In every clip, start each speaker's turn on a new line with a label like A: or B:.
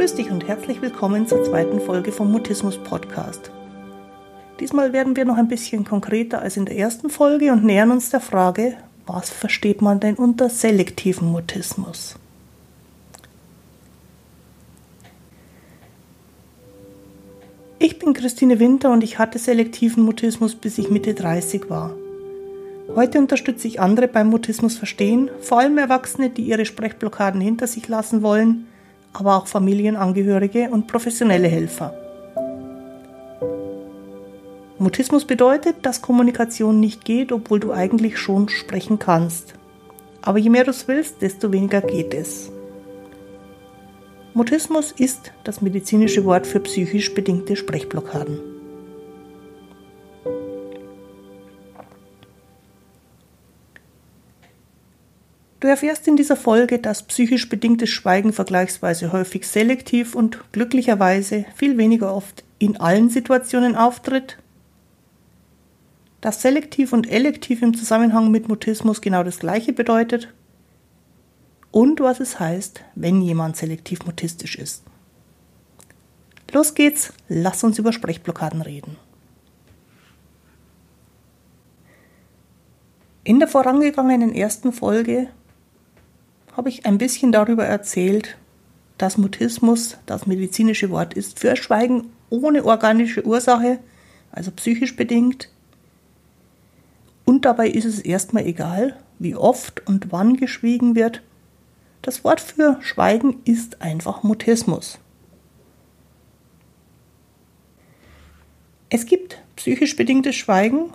A: Grüß dich und herzlich willkommen zur zweiten Folge vom Mutismus Podcast. Diesmal werden wir noch ein bisschen konkreter als in der ersten Folge und nähern uns der Frage, was versteht man denn unter selektiven Mutismus? Ich bin Christine Winter und ich hatte selektiven Mutismus, bis ich Mitte 30 war. Heute unterstütze ich andere beim Mutismus verstehen, vor allem Erwachsene, die ihre Sprechblockaden hinter sich lassen wollen aber auch Familienangehörige und professionelle Helfer. Mutismus bedeutet, dass Kommunikation nicht geht, obwohl du eigentlich schon sprechen kannst. Aber je mehr du es willst, desto weniger geht es. Mutismus ist das medizinische Wort für psychisch bedingte Sprechblockaden. Du erfährst in dieser Folge, dass psychisch bedingtes Schweigen vergleichsweise häufig selektiv und glücklicherweise viel weniger oft in allen Situationen auftritt, dass selektiv und elektiv im Zusammenhang mit Mutismus genau das gleiche bedeutet und was es heißt, wenn jemand selektiv mutistisch ist. Los geht's, lass uns über Sprechblockaden reden. In der vorangegangenen ersten Folge habe ich ein bisschen darüber erzählt, dass Mutismus das medizinische Wort ist für Schweigen ohne organische Ursache, also psychisch bedingt. Und dabei ist es erstmal egal, wie oft und wann geschwiegen wird. Das Wort für Schweigen ist einfach Mutismus. Es gibt psychisch bedingtes Schweigen,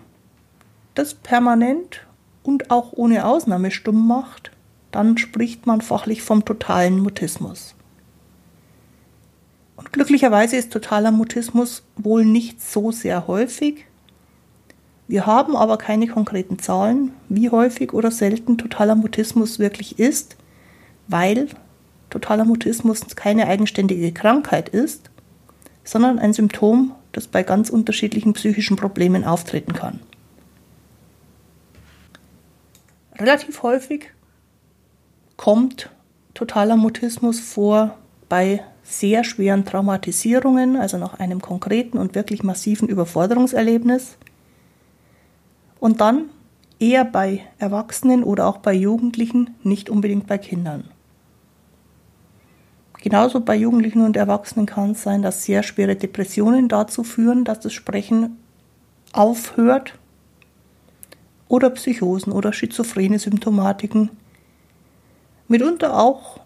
A: das permanent und auch ohne Ausnahme stumm macht dann spricht man fachlich vom totalen Mutismus. Und glücklicherweise ist totaler Mutismus wohl nicht so sehr häufig. Wir haben aber keine konkreten Zahlen, wie häufig oder selten totaler Mutismus wirklich ist, weil totaler Mutismus keine eigenständige Krankheit ist, sondern ein Symptom, das bei ganz unterschiedlichen psychischen Problemen auftreten kann. Relativ häufig kommt totaler Mutismus vor bei sehr schweren Traumatisierungen, also nach einem konkreten und wirklich massiven Überforderungserlebnis. Und dann eher bei Erwachsenen oder auch bei Jugendlichen, nicht unbedingt bei Kindern. Genauso bei Jugendlichen und Erwachsenen kann es sein, dass sehr schwere Depressionen dazu führen, dass das Sprechen aufhört oder Psychosen oder schizophrene Symptomatiken Mitunter auch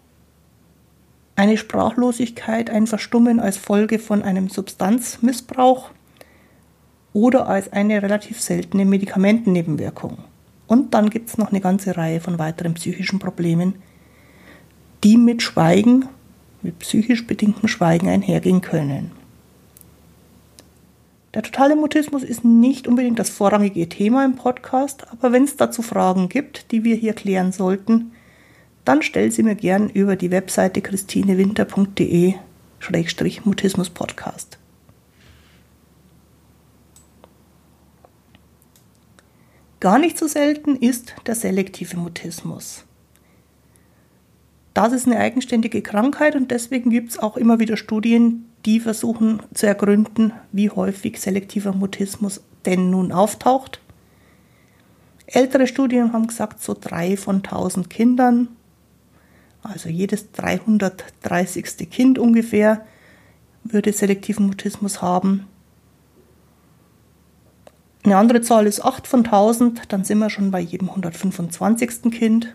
A: eine Sprachlosigkeit, ein Verstummen als Folge von einem Substanzmissbrauch oder als eine relativ seltene Medikamentennebenwirkung. Und dann gibt es noch eine ganze Reihe von weiteren psychischen Problemen, die mit Schweigen, mit psychisch bedingtem Schweigen einhergehen können. Der totale Mutismus ist nicht unbedingt das vorrangige Thema im Podcast, aber wenn es dazu Fragen gibt, die wir hier klären sollten, dann stell sie mir gern über die Webseite christinewinter.de-mutismus-podcast. Gar nicht so selten ist der selektive Mutismus. Das ist eine eigenständige Krankheit und deswegen gibt es auch immer wieder Studien, die versuchen zu ergründen, wie häufig selektiver Mutismus denn nun auftaucht. Ältere Studien haben gesagt, so drei von 1000 Kindern also jedes 330. Kind ungefähr würde selektiven Mutismus haben. Eine andere Zahl ist 8 von 1000, dann sind wir schon bei jedem 125. Kind.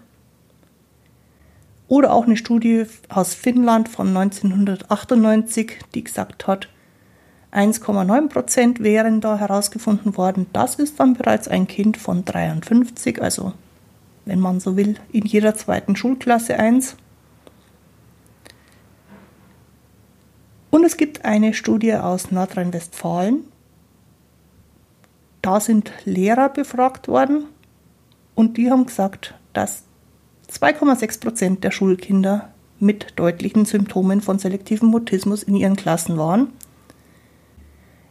A: Oder auch eine Studie aus Finnland von 1998, die gesagt hat, 1,9 Prozent wären da herausgefunden worden. Das ist dann bereits ein Kind von 53, also wenn man so will, in jeder zweiten Schulklasse eins. Und es gibt eine Studie aus Nordrhein-Westfalen. Da sind Lehrer befragt worden und die haben gesagt, dass 2,6 Prozent der Schulkinder mit deutlichen Symptomen von selektivem Mutismus in ihren Klassen waren.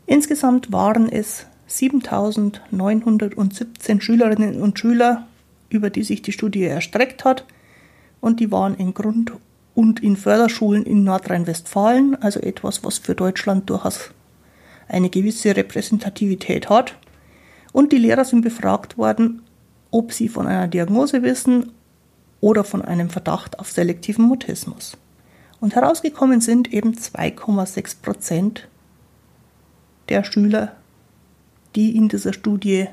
A: Insgesamt waren es 7917 Schülerinnen und Schüler über die sich die Studie erstreckt hat. Und die waren in Grund- und in Förderschulen in Nordrhein-Westfalen, also etwas, was für Deutschland durchaus eine gewisse Repräsentativität hat. Und die Lehrer sind befragt worden, ob sie von einer Diagnose wissen oder von einem Verdacht auf selektiven Mutismus. Und herausgekommen sind eben 2,6 Prozent der Schüler, die in dieser Studie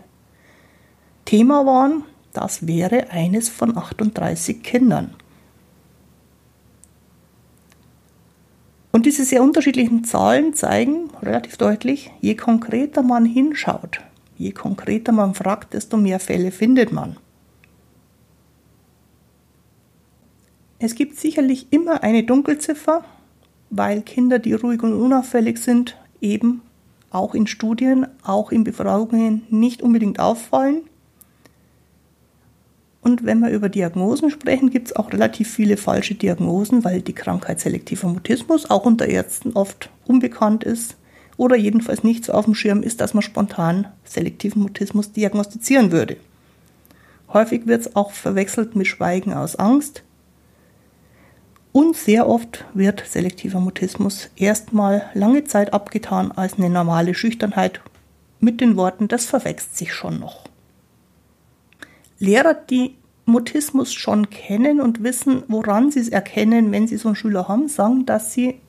A: Thema waren. Das wäre eines von 38 Kindern. Und diese sehr unterschiedlichen Zahlen zeigen relativ deutlich, je konkreter man hinschaut, je konkreter man fragt, desto mehr Fälle findet man. Es gibt sicherlich immer eine Dunkelziffer, weil Kinder, die ruhig und unauffällig sind, eben auch in Studien, auch in Befragungen nicht unbedingt auffallen. Und wenn wir über Diagnosen sprechen, gibt es auch relativ viele falsche Diagnosen, weil die Krankheit selektiver Mutismus auch unter Ärzten oft unbekannt ist oder jedenfalls nicht so auf dem Schirm ist, dass man spontan selektiven Mutismus diagnostizieren würde. Häufig wird es auch verwechselt mit Schweigen aus Angst. Und sehr oft wird selektiver Mutismus erstmal lange Zeit abgetan als eine normale Schüchternheit mit den Worten, das verwechselt sich schon noch. Lehrer, die Mutismus schon kennen und wissen, woran sie es erkennen, wenn sie so einen Schüler haben, sagen, dass sie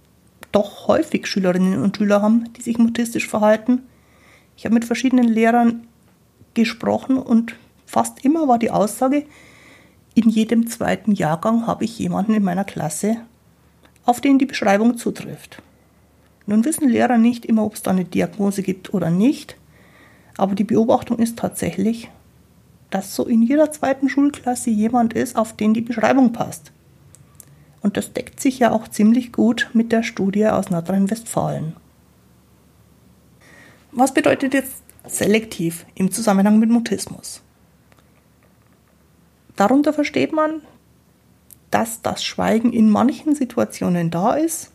A: doch häufig Schülerinnen und Schüler haben, die sich mutistisch verhalten. Ich habe mit verschiedenen Lehrern gesprochen und fast immer war die Aussage, in jedem zweiten Jahrgang habe ich jemanden in meiner Klasse, auf den die Beschreibung zutrifft. Nun wissen Lehrer nicht immer, ob es da eine Diagnose gibt oder nicht, aber die Beobachtung ist tatsächlich, dass so in jeder zweiten Schulklasse jemand ist, auf den die Beschreibung passt. Und das deckt sich ja auch ziemlich gut mit der Studie aus Nordrhein-Westfalen. Was bedeutet jetzt selektiv im Zusammenhang mit Mutismus? Darunter versteht man, dass das Schweigen in manchen Situationen da ist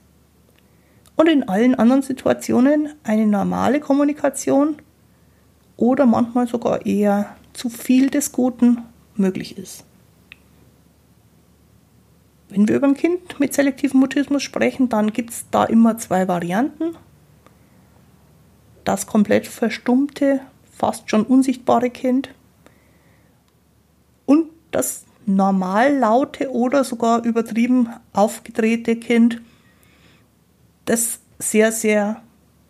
A: und in allen anderen Situationen eine normale Kommunikation oder manchmal sogar eher zu viel des Guten möglich ist. Wenn wir über ein Kind mit selektivem Mutismus sprechen, dann gibt es da immer zwei Varianten. Das komplett verstummte, fast schon unsichtbare Kind und das normal laute oder sogar übertrieben aufgedrehte Kind, das sehr, sehr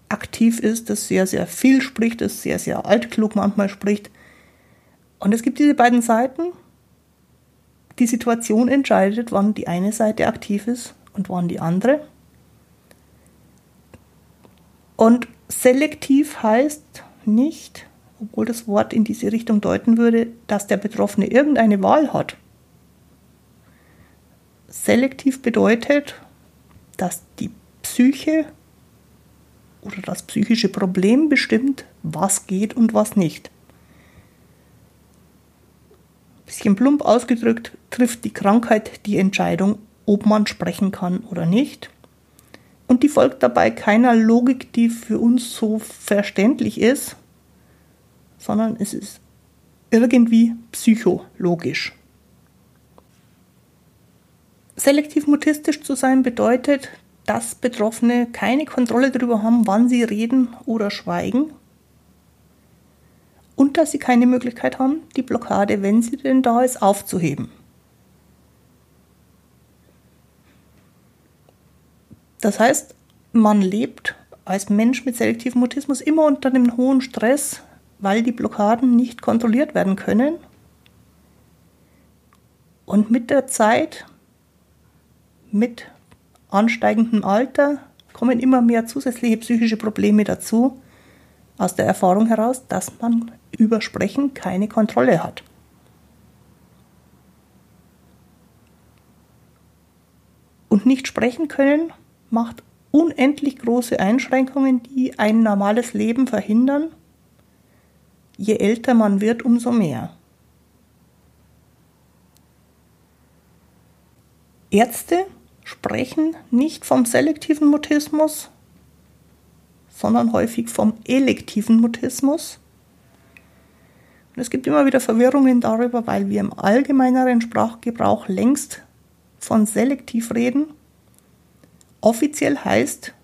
A: aktiv ist, das sehr, sehr viel spricht, das sehr, sehr altklug manchmal spricht, und es gibt diese beiden Seiten. Die Situation entscheidet, wann die eine Seite aktiv ist und wann die andere. Und selektiv heißt nicht, obwohl das Wort in diese Richtung deuten würde, dass der Betroffene irgendeine Wahl hat. Selektiv bedeutet, dass die Psyche oder das psychische Problem bestimmt, was geht und was nicht bisschen plump ausgedrückt, trifft die Krankheit die Entscheidung, ob man sprechen kann oder nicht. Und die folgt dabei keiner Logik, die für uns so verständlich ist, sondern es ist irgendwie psychologisch. Selektiv mutistisch zu sein bedeutet, dass Betroffene keine Kontrolle darüber haben, wann sie reden oder schweigen dass sie keine Möglichkeit haben, die Blockade, wenn sie denn da ist, aufzuheben. Das heißt, man lebt als Mensch mit selektivem Mutismus immer unter einem hohen Stress, weil die Blockaden nicht kontrolliert werden können. Und mit der Zeit, mit ansteigendem Alter, kommen immer mehr zusätzliche psychische Probleme dazu, aus der Erfahrung heraus, dass man über Sprechen keine Kontrolle hat. Und nicht sprechen können macht unendlich große Einschränkungen, die ein normales Leben verhindern. Je älter man wird, umso mehr. Ärzte sprechen nicht vom selektiven Mutismus, sondern häufig vom elektiven Mutismus. Und es gibt immer wieder Verwirrungen darüber, weil wir im allgemeineren Sprachgebrauch längst von selektiv reden. Offiziell heißt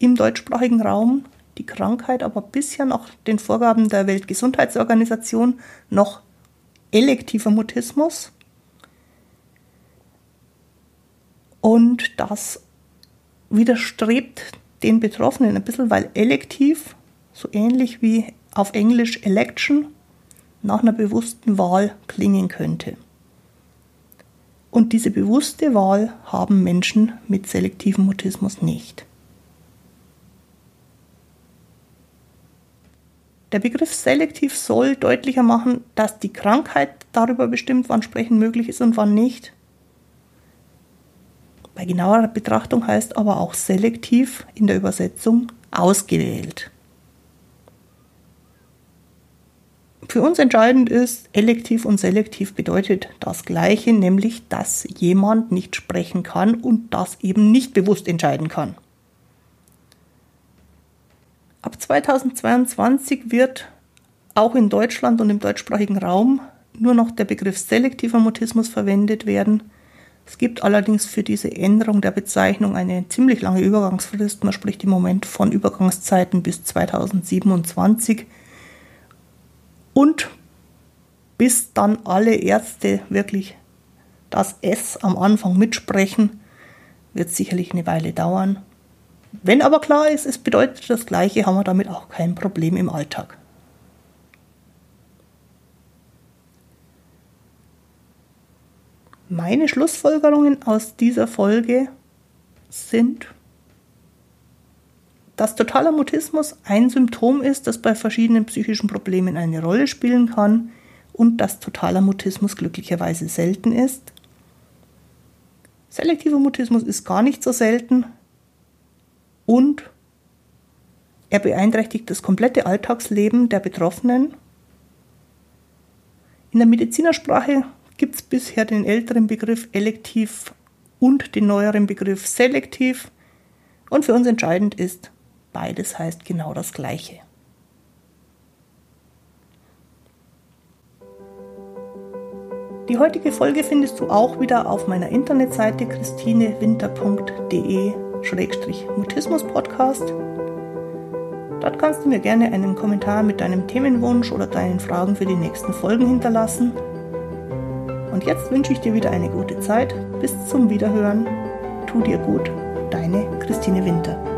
A: im deutschsprachigen Raum die Krankheit aber bisher nach den Vorgaben der Weltgesundheitsorganisation noch elektiver Mutismus. Und das widerstrebt den Betroffenen ein bisschen, weil elektiv, so ähnlich wie auf Englisch Election, nach einer bewussten Wahl klingen könnte. Und diese bewusste Wahl haben Menschen mit selektivem Mutismus nicht. Der Begriff selektiv soll deutlicher machen, dass die Krankheit darüber bestimmt, wann Sprechen möglich ist und wann nicht. Bei genauerer Betrachtung heißt aber auch selektiv in der Übersetzung ausgewählt. Für uns entscheidend ist, elektiv und selektiv bedeutet das Gleiche, nämlich dass jemand nicht sprechen kann und das eben nicht bewusst entscheiden kann. Ab 2022 wird auch in Deutschland und im deutschsprachigen Raum nur noch der Begriff selektiver Mutismus verwendet werden. Es gibt allerdings für diese Änderung der Bezeichnung eine ziemlich lange Übergangsfrist. Man spricht im Moment von Übergangszeiten bis 2027. Und bis dann alle Ärzte wirklich das S am Anfang mitsprechen, wird sicherlich eine Weile dauern. Wenn aber klar ist, es bedeutet das Gleiche, haben wir damit auch kein Problem im Alltag. Meine Schlussfolgerungen aus dieser Folge sind, dass totaler Mutismus ein Symptom ist, das bei verschiedenen psychischen Problemen eine Rolle spielen kann und dass totaler Mutismus glücklicherweise selten ist. Selektiver Mutismus ist gar nicht so selten, und er beeinträchtigt das komplette Alltagsleben der Betroffenen. In der Medizinersprache gibt es bisher den älteren Begriff elektiv und den neueren Begriff selektiv. Und für uns entscheidend ist, beides heißt genau das Gleiche. Die heutige Folge findest du auch wieder auf meiner Internetseite christinewinter.de-mutismus-podcast. Dort kannst du mir gerne einen Kommentar mit deinem Themenwunsch oder deinen Fragen für die nächsten Folgen hinterlassen. Und jetzt wünsche ich dir wieder eine gute Zeit. Bis zum Wiederhören. Tu dir gut. Deine Christine Winter.